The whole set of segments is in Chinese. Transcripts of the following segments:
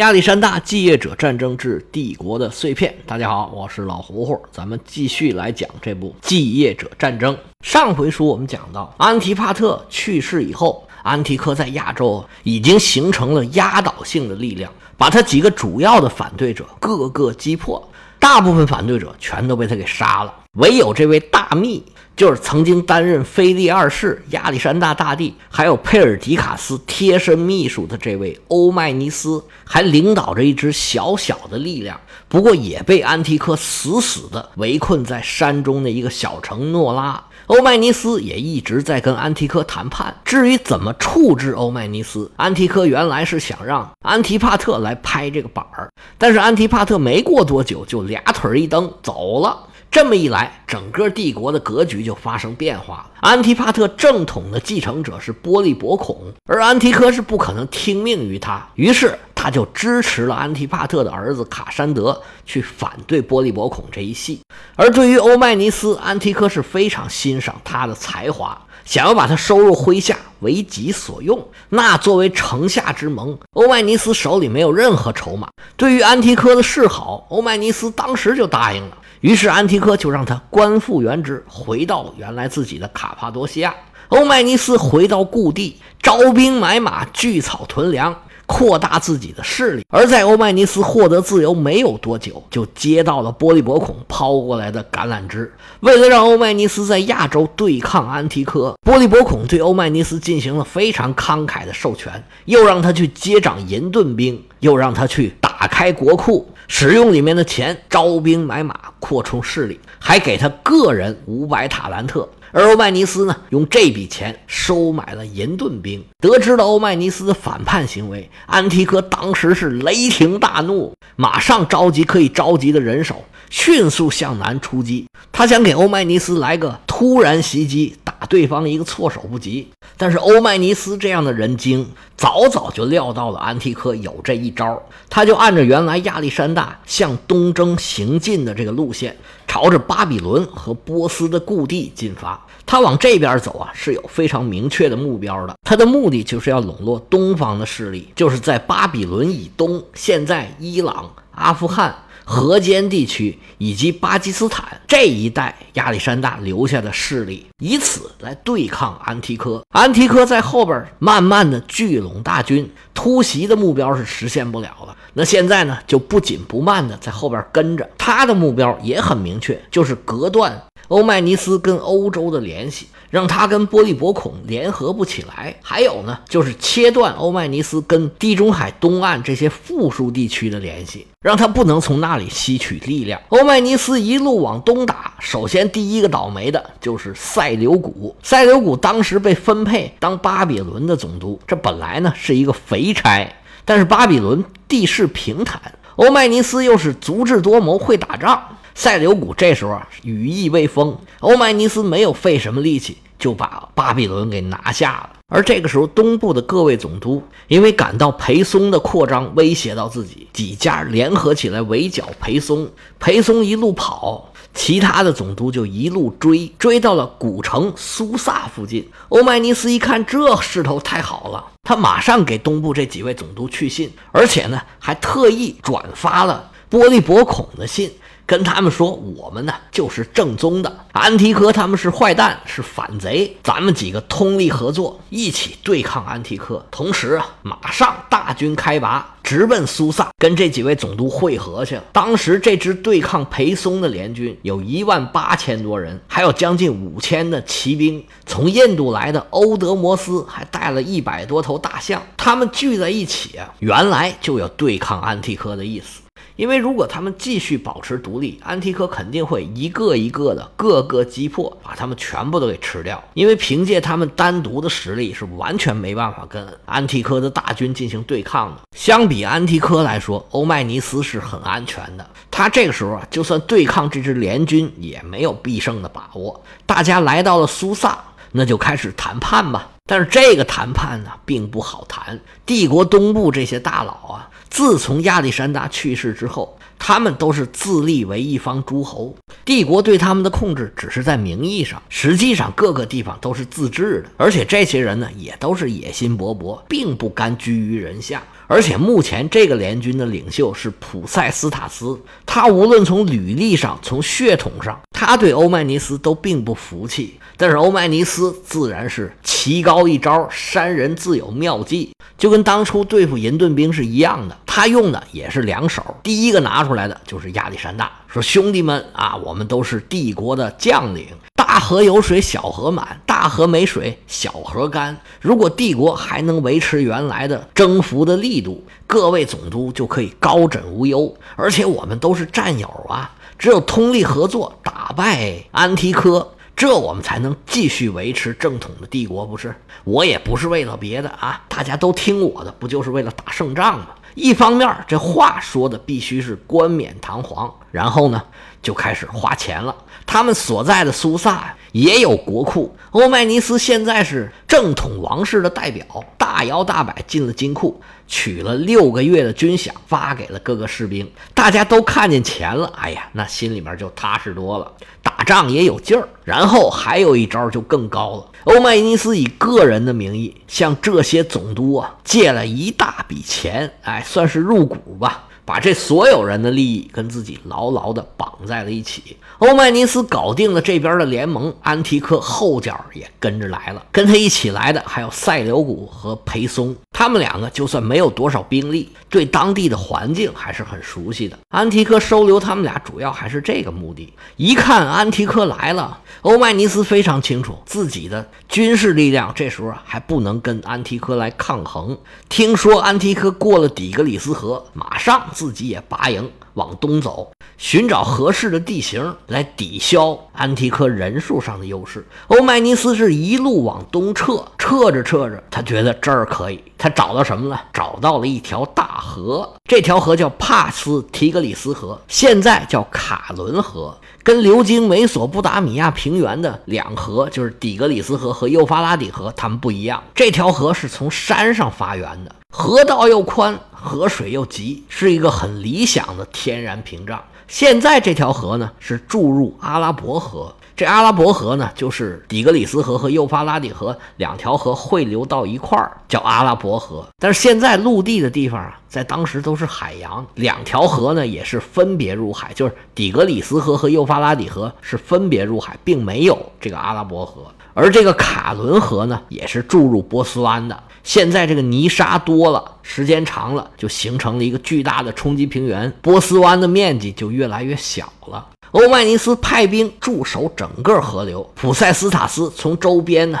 亚历山大继业者战争之帝国的碎片。大家好，我是老胡胡，咱们继续来讲这部继业者战争。上回书我们讲到，安提帕特去世以后，安提柯在亚洲已经形成了压倒性的力量，把他几个主要的反对者各个击破，大部分反对者全都被他给杀了，唯有这位大秘。就是曾经担任腓力二世、亚历山大大帝，还有佩尔迪卡斯贴身秘书的这位欧迈尼斯，还领导着一支小小的力量，不过也被安提柯死死地围困在山中的一个小城诺拉。欧迈尼斯也一直在跟安提柯谈判。至于怎么处置欧迈尼斯，安提柯原来是想让安提帕特来拍这个板儿，但是安提帕特没过多久就俩腿一蹬走了。这么一来，整个帝国的格局就发生变化了。安提帕特正统的继承者是波利伯孔，而安提柯是不可能听命于他，于是他就支持了安提帕特的儿子卡山德去反对波利伯孔这一系。而对于欧迈尼斯，安提柯是非常欣赏他的才华，想要把他收入麾下为己所用。那作为城下之盟，欧迈尼斯手里没有任何筹码。对于安提柯的示好，欧迈尼斯当时就答应了。于是安提柯就让他官复原职，回到原来自己的卡帕多西亚。欧迈尼斯回到故地，招兵买马，聚草屯粮，扩大自己的势力。而在欧迈尼斯获得自由没有多久，就接到了波利伯孔抛过来的橄榄枝。为了让欧迈尼斯在亚洲对抗安提柯，波利伯孔对欧迈尼斯进行了非常慷慨的授权，又让他去接掌银盾兵，又让他去打开国库。使用里面的钱招兵买马，扩充势力，还给他个人五百塔兰特。而欧迈尼斯呢，用这笔钱收买了银盾兵。得知了欧迈尼斯的反叛行为，安提柯当时是雷霆大怒，马上召集可以召集的人手，迅速向南出击。他想给欧迈尼斯来个突然袭击，打对方一个措手不及。但是欧迈尼斯这样的人精，早早就料到了安提柯有这一招，他就按照原来亚历山大向东征行进的这个路线，朝着巴比伦和波斯的故地进发。他往这边走啊，是有非常明确的目标的。他的目的就是要笼络东方的势力，就是在巴比伦以东，现在伊朗、阿富汗。河间地区以及巴基斯坦这一带，亚历山大留下的势力，以此来对抗安提柯。安提柯在后边慢慢的聚拢大军，突袭的目标是实现不了了。那现在呢，就不紧不慢的在后边跟着，他的目标也很明确，就是隔断。欧迈尼斯跟欧洲的联系，让他跟波利伯孔联合不起来。还有呢，就是切断欧迈尼斯跟地中海东岸这些富庶地区的联系，让他不能从那里吸取力量。欧迈尼斯一路往东打，首先第一个倒霉的就是塞琉古。塞琉古当时被分配当巴比伦的总督，这本来呢是一个肥差，但是巴比伦地势平坦，欧迈尼斯又是足智多谋，会打仗。塞琉古这时候啊，羽翼未丰，欧迈尼斯没有费什么力气就把巴比伦给拿下了。而这个时候，东部的各位总督因为感到裴松的扩张威胁到自己，几家联合起来围剿裴松。裴松一路跑，其他的总督就一路追，追到了古城苏萨附近。欧迈尼斯一看这势头太好了，他马上给东部这几位总督去信，而且呢，还特意转发了波利伯孔的信。跟他们说，我们呢就是正宗的安提柯，他们是坏蛋，是反贼，咱们几个通力合作，一起对抗安提柯。同时啊，马上大军开拔，直奔苏萨，跟这几位总督会合去了。当时这支对抗裴松的联军有一万八千多人，还有将近五千的骑兵，从印度来的欧德摩斯还带了一百多头大象，他们聚在一起啊，原来就有对抗安提柯的意思。因为如果他们继续保持独立，安提柯肯定会一个一个的各个击破，把他们全部都给吃掉。因为凭借他们单独的实力是完全没办法跟安提柯的大军进行对抗的。相比安提柯来说，欧迈尼斯是很安全的。他这个时候啊，就算对抗这支联军，也没有必胜的把握。大家来到了苏萨，那就开始谈判吧。但是这个谈判呢，并不好谈。帝国东部这些大佬啊。自从亚历山大去世之后，他们都是自立为一方诸侯，帝国对他们的控制只是在名义上，实际上各个地方都是自治的。而且这些人呢，也都是野心勃勃，并不甘居于人下。而且目前这个联军的领袖是普塞斯塔斯，他无论从履历上，从血统上，他对欧迈尼斯都并不服气。但是欧迈尼斯自然是棋高一招，山人自有妙计，就跟当初对付银盾兵是一样的。他用的也是两手，第一个拿出来的就是亚历山大，说兄弟们啊，我们都是帝国的将领。大河有水，小河满；大河没水，小河干。如果帝国还能维持原来的征服的力度，各位总督就可以高枕无忧。而且我们都是战友啊，只有通力合作，打败安提柯，这我们才能继续维持正统的帝国。不是，我也不是为了别的啊，大家都听我的，不就是为了打胜仗吗？一方面，这话说的必须是冠冕堂皇，然后呢，就开始花钱了。他们所在的苏萨，也有国库。欧迈尼斯现在是正统王室的代表，大摇大摆进了金库，取了六个月的军饷，发给了各个士兵。大家都看见钱了，哎呀，那心里面就踏实多了，打仗也有劲儿。然后还有一招就更高了，欧迈尼斯以个人的名义向这些总督啊借了一大笔钱，哎，算是入股吧。把这所有人的利益跟自己牢牢地绑在了一起。欧迈尼斯搞定了这边的联盟，安提柯后脚也跟着来了。跟他一起来的还有塞琉古和裴松，他们两个就算没有多少兵力，对当地的环境还是很熟悉的。安提柯收留他们俩，主要还是这个目的。一看安提柯来了，欧迈尼斯非常清楚自己的军事力量这时候还不能跟安提柯来抗衡。听说安提柯过了底格里斯河，马上。自己也拔营往东走，寻找合适的地形来抵消安提柯人数上的优势。欧迈尼斯是一路往东撤，撤着撤着，他觉得这儿可以。他找到什么了？找到了一条大河，这条河叫帕斯提格里斯河，现在叫卡伦河。跟流经美索不达米亚平原的两河，就是底格里斯河和幼发拉底河，它们不一样。这条河是从山上发源的，河道又宽。河水又急，是一个很理想的天然屏障。现在这条河呢是注入阿拉伯河，这阿拉伯河呢就是底格里斯河和幼发拉底河两条河汇流到一块儿，叫阿拉伯河。但是现在陆地的地方啊，在当时都是海洋，两条河呢也是分别入海，就是底格里斯河和幼发拉底河是分别入海，并没有这个阿拉伯河。而这个卡伦河呢，也是注入波斯湾的。现在这个泥沙多了，时间长了，就形成了一个巨大的冲积平原，波斯湾的面积就越来越小了。欧迈尼斯派兵驻守整个河流，普塞斯塔斯从周边呢。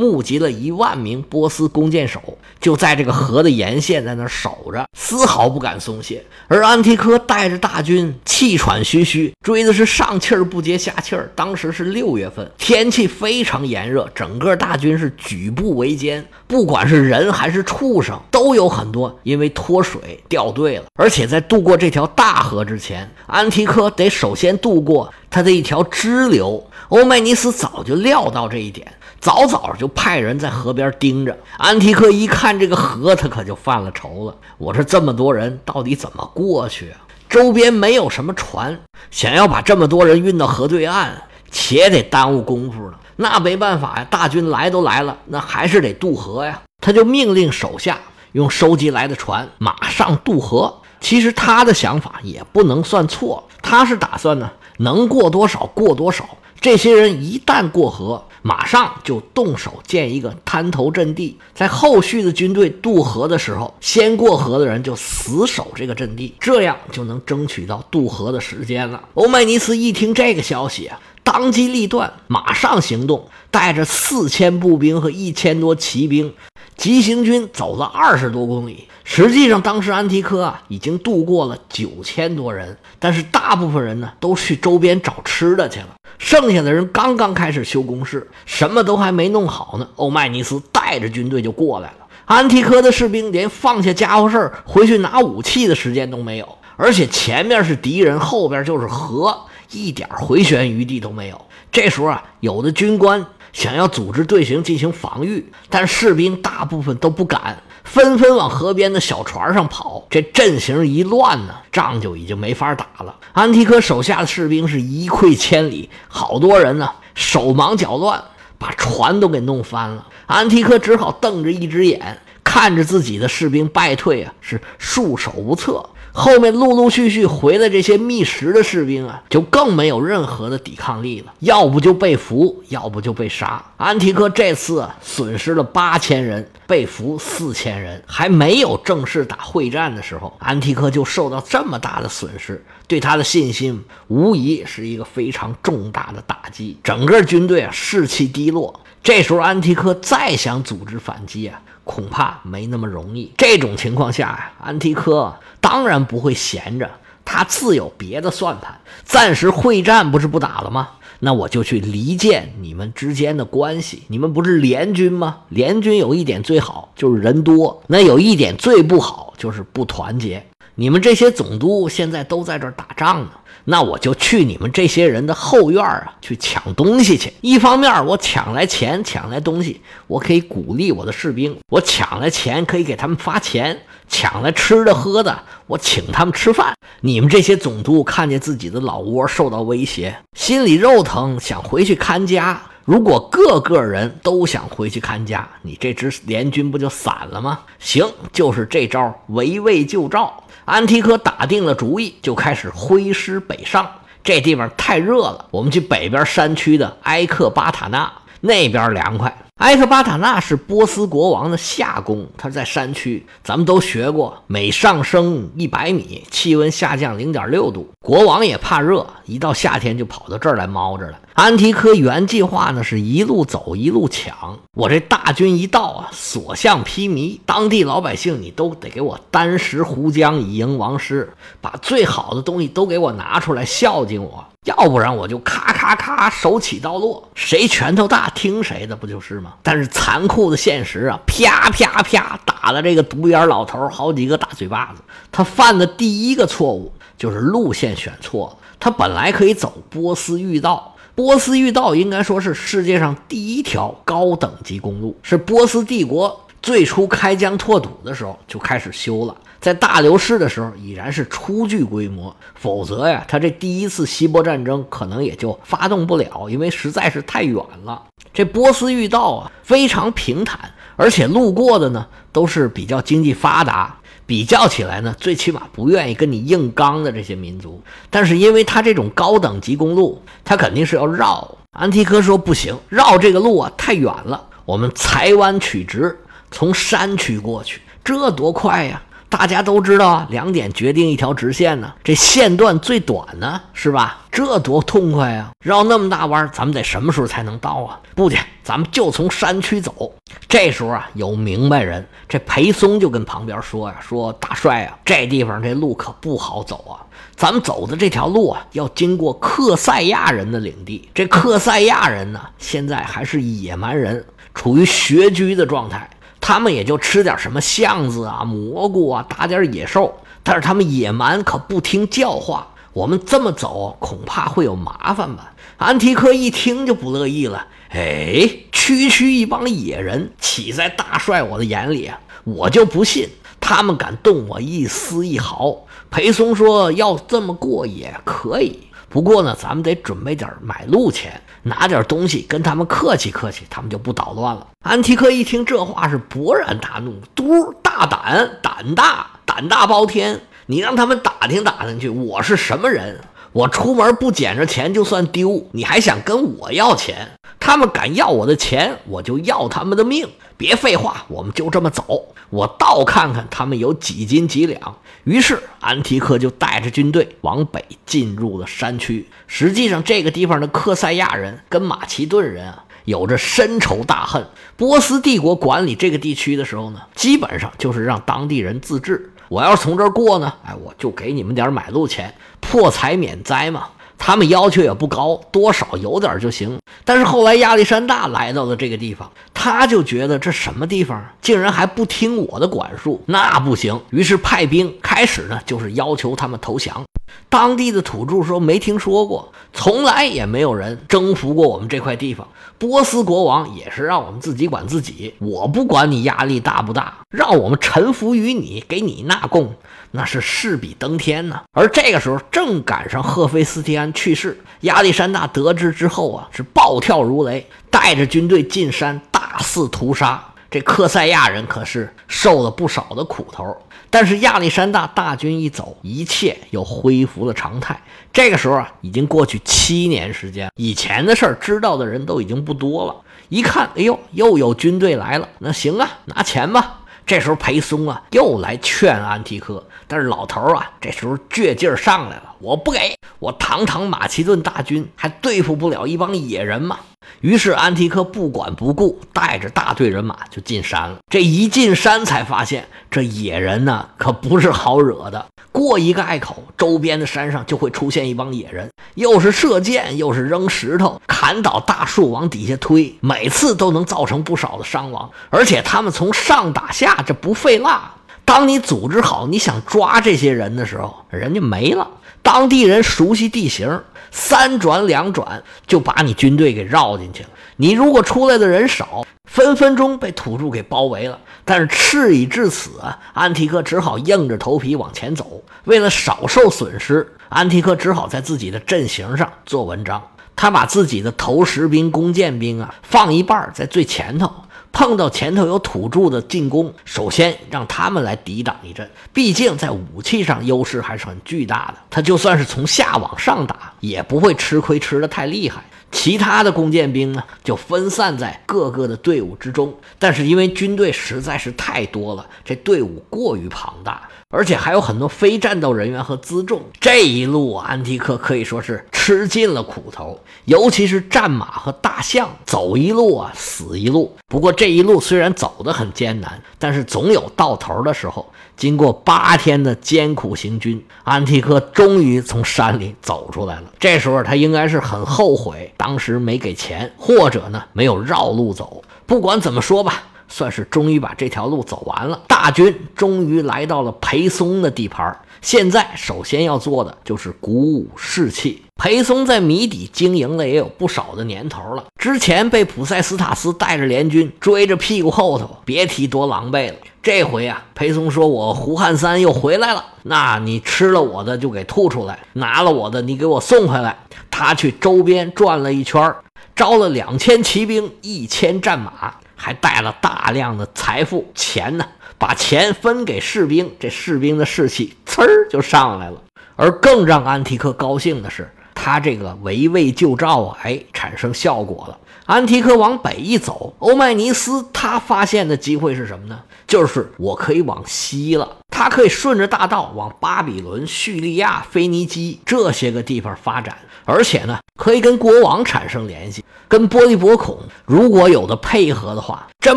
募集了一万名波斯弓箭手，就在这个河的沿线在那守着，丝毫不敢松懈。而安提柯带着大军，气喘吁吁，追的是上气儿不接下气儿。当时是六月份，天气非常炎热，整个大军是举步维艰，不管是人还是畜生，都有很多因为脱水掉队了。而且在渡过这条大河之前，安提柯得首先渡过他的一条支流。欧迈尼斯早就料到这一点。早早就派人在河边盯着安提克，一看这个河，他可就犯了愁了。我这这么多人，到底怎么过去啊？周边没有什么船，想要把这么多人运到河对岸，且得耽误功夫呢。那没办法呀，大军来都来了，那还是得渡河呀。他就命令手下用收集来的船马上渡河。其实他的想法也不能算错，他是打算呢，能过多少过多少。这些人一旦过河，马上就动手建一个滩头阵地，在后续的军队渡河的时候，先过河的人就死守这个阵地，这样就能争取到渡河的时间了。欧迈尼斯一听这个消息啊，当机立断，马上行动，带着四千步兵和一千多骑兵，急行军走了二十多公里。实际上，当时安提柯啊已经渡过了九千多人，但是大部分人呢都去周边找吃的去了。剩下的人刚刚开始修工事，什么都还没弄好呢。欧迈尼斯带着军队就过来了。安提柯的士兵连放下家伙事儿回去拿武器的时间都没有，而且前面是敌人，后边就是河，一点回旋余地都没有。这时候啊，有的军官想要组织队形进行防御，但士兵大部分都不敢。纷纷往河边的小船上跑，这阵型一乱呢，仗就已经没法打了。安提柯手下的士兵是一溃千里，好多人呢手忙脚乱，把船都给弄翻了。安提柯只好瞪着一只眼。看着自己的士兵败退啊，是束手无策。后面陆陆续续回来这些觅食的士兵啊，就更没有任何的抵抗力了，要不就被俘，要不就被杀。安提柯这次，损失了八千人，被俘四千人，还没有正式打会战的时候，安提柯就受到这么大的损失，对他的信心无疑是一个非常重大的打击，整个军队啊士气低落。这时候安提柯再想组织反击啊。恐怕没那么容易。这种情况下呀，安提柯当然不会闲着，他自有别的算盘。暂时会战不是不打了吗？那我就去离间你们之间的关系。你们不是联军吗？联军有一点最好就是人多，那有一点最不好就是不团结。你们这些总督现在都在这儿打仗呢。那我就去你们这些人的后院啊，去抢东西去。一方面我抢来钱，抢来东西，我可以鼓励我的士兵；我抢来钱，可以给他们发钱；抢来吃的喝的，我请他们吃饭。你们这些总督看见自己的老窝受到威胁，心里肉疼，想回去看家。如果个个人都想回去看家，你这支联军不就散了吗？行，就是这招围魏救赵。安提柯打定了主意，就开始挥师北上。这地方太热了，我们去北边山区的埃克巴塔纳，那边凉快。埃克巴塔纳是波斯国王的夏宫，它在山区，咱们都学过，每上升一百米，气温下降零点六度。国王也怕热，一到夏天就跑到这儿来猫着了。安提柯原计划呢，是一路走一路抢。我这大军一到啊，所向披靡，当地老百姓你都得给我单食胡浆以迎王师，把最好的东西都给我拿出来孝敬我。要不然我就咔咔咔手起刀落，谁拳头大听谁的，不就是吗？但是残酷的现实啊，啪啪啪打了这个独眼老头好几个大嘴巴子。他犯的第一个错误就是路线选错了。他本来可以走波斯御道，波斯御道应该说是世界上第一条高等级公路，是波斯帝国最初开疆拓土的时候就开始修了。在大流士的时候已然是初具规模，否则呀，他这第一次希波战争可能也就发动不了，因为实在是太远了。这波斯御道啊，非常平坦，而且路过的呢都是比较经济发达，比较起来呢，最起码不愿意跟你硬刚的这些民族。但是因为他这种高等级公路，他肯定是要绕。安提柯说不行，绕这个路啊太远了，我们裁弯取直，从山区过去，这多快呀！大家都知道啊，两点决定一条直线呢，这线段最短呢，是吧？这多痛快啊！绕那么大弯，咱们得什么时候才能到啊？不去，咱们就从山区走。这时候啊，有明白人，这裴松就跟旁边说呀：“说大帅啊，这地方这路可不好走啊，咱们走的这条路啊，要经过克塞亚人的领地。这克塞亚人呢，现在还是野蛮人，处于穴居的状态。”他们也就吃点什么橡子啊、蘑菇啊，打点野兽。但是他们野蛮，可不听教化。我们这么走，恐怕会有麻烦吧？安提柯一听就不乐意了。哎，区区一帮野人，岂在大帅我的眼里？我就不信他们敢动我一丝一毫。裴松说：“要这么过也可以。”不过呢，咱们得准备点买路钱，拿点东西跟他们客气客气，他们就不捣乱了。安提克一听这话是勃然大怒，嘟，大胆，胆大，胆大包天！你让他们打听打听去，我是什么人？我出门不捡着钱就算丢，你还想跟我要钱？他们敢要我的钱，我就要他们的命！别废话，我们就这么走，我倒看看他们有几斤几两。于是安提克就带着军队往北进入了山区。实际上，这个地方的克塞亚人跟马其顿人啊有着深仇大恨。波斯帝国管理这个地区的时候呢，基本上就是让当地人自治。我要是从这儿过呢，哎，我就给你们点买路钱，破财免灾嘛。他们要求也不高，多少有点就行。但是后来亚历山大来到了这个地方，他就觉得这什么地方竟然还不听我的管束，那不行。于是派兵开始呢，就是要求他们投降。当地的土著说没听说过，从来也没有人征服过我们这块地方。波斯国王也是让我们自己管自己，我不管你压力大不大，让我们臣服于你，给你纳贡，那是势比登天呐。而这个时候正赶上赫菲斯提安去世，亚历山大得知之后啊，是暴跳如雷，带着军队进山，大肆屠杀。这克塞亚人可是受了不少的苦头。但是亚历山大大军一走，一切又恢复了常态。这个时候啊，已经过去七年时间，以前的事儿知道的人都已经不多了。一看，哎呦，又有军队来了，那行啊，拿钱吧。这时候裴松啊，又来劝安提柯，但是老头啊，这时候倔劲儿上来了，我不给我堂堂马其顿大军还对付不了一帮野人吗？于是安提柯不管不顾，带着大队人马就进山了。这一进山，才发现这野人呢可不是好惹的。过一个隘口，周边的山上就会出现一帮野人，又是射箭，又是扔石头，砍倒大树往底下推，每次都能造成不少的伤亡。而且他们从上打下，这不费蜡。当你组织好，你想抓这些人的时候，人家没了。当地人熟悉地形。三转两转就把你军队给绕进去了。你如果出来的人少，分分钟被土著给包围了。但是事已至此，安提克只好硬着头皮往前走。为了少受损失，安提克只好在自己的阵型上做文章。他把自己的投石兵、弓箭兵啊放一半在最前头。碰到前头有土著的进攻，首先让他们来抵挡一阵。毕竟在武器上优势还是很巨大的，他就算是从下往上打，也不会吃亏吃的太厉害。其他的弓箭兵呢，就分散在各个的队伍之中。但是因为军队实在是太多了，这队伍过于庞大。而且还有很多非战斗人员和辎重，这一路安提克可以说是吃尽了苦头，尤其是战马和大象，走一路啊死一路。不过这一路虽然走得很艰难，但是总有到头的时候。经过八天的艰苦行军，安提克终于从山里走出来了。这时候他应该是很后悔当时没给钱，或者呢没有绕路走。不管怎么说吧。算是终于把这条路走完了，大军终于来到了裴松的地盘。现在首先要做的就是鼓舞士气。裴松在谜底经营了也有不少的年头了，之前被普塞斯塔斯带着联军追着屁股后头，别提多狼狈了。这回啊，裴松说：“我胡汉三又回来了，那你吃了我的就给吐出来，拿了我的你给我送回来。”他去周边转了一圈，招了两千骑兵，一千战马。还带了大量的财富钱呢，把钱分给士兵，这士兵的士气呲儿就上来了。而更让安提克高兴的是，他这个围魏救赵啊，哎，产生效果了。安提克往北一走，欧迈尼斯他发现的机会是什么呢？就是我可以往西了，他可以顺着大道往巴比伦、叙利亚、腓尼基这些个地方发展。而且呢，可以跟国王产生联系，跟波利伯孔如果有的配合的话，这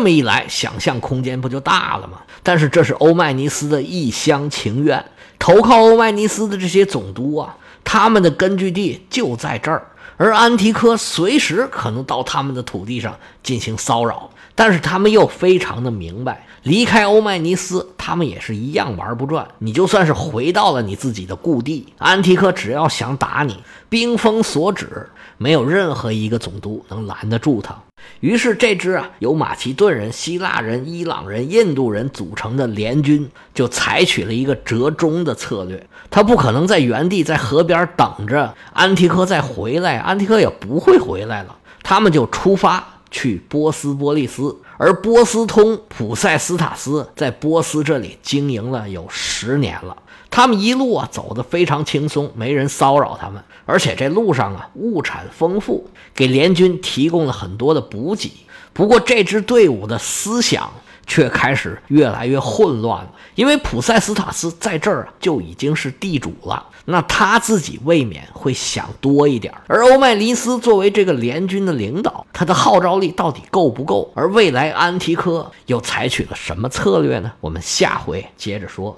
么一来，想象空间不就大了吗？但是这是欧迈尼斯的一厢情愿，投靠欧迈尼斯的这些总督啊，他们的根据地就在这儿，而安提柯随时可能到他们的土地上进行骚扰，但是他们又非常的明白。离开欧迈尼斯，他们也是一样玩不转。你就算是回到了你自己的故地，安提柯只要想打你，兵锋所指，没有任何一个总督能拦得住他。于是，这支啊由马其顿人、希腊人、伊朗人、印度人组成的联军，就采取了一个折中的策略。他不可能在原地在河边等着安提柯再回来，安提柯也不会回来了。他们就出发去波斯波利斯。而波斯通普塞斯塔斯在波斯这里经营了有十年了，他们一路啊走得非常轻松，没人骚扰他们，而且这路上啊物产丰富，给联军提供了很多的补给。不过这支队伍的思想。却开始越来越混乱了，因为普塞斯塔斯在这儿就已经是地主了，那他自己未免会想多一点。而欧迈尼斯作为这个联军的领导，他的号召力到底够不够？而未来安提柯又采取了什么策略呢？我们下回接着说。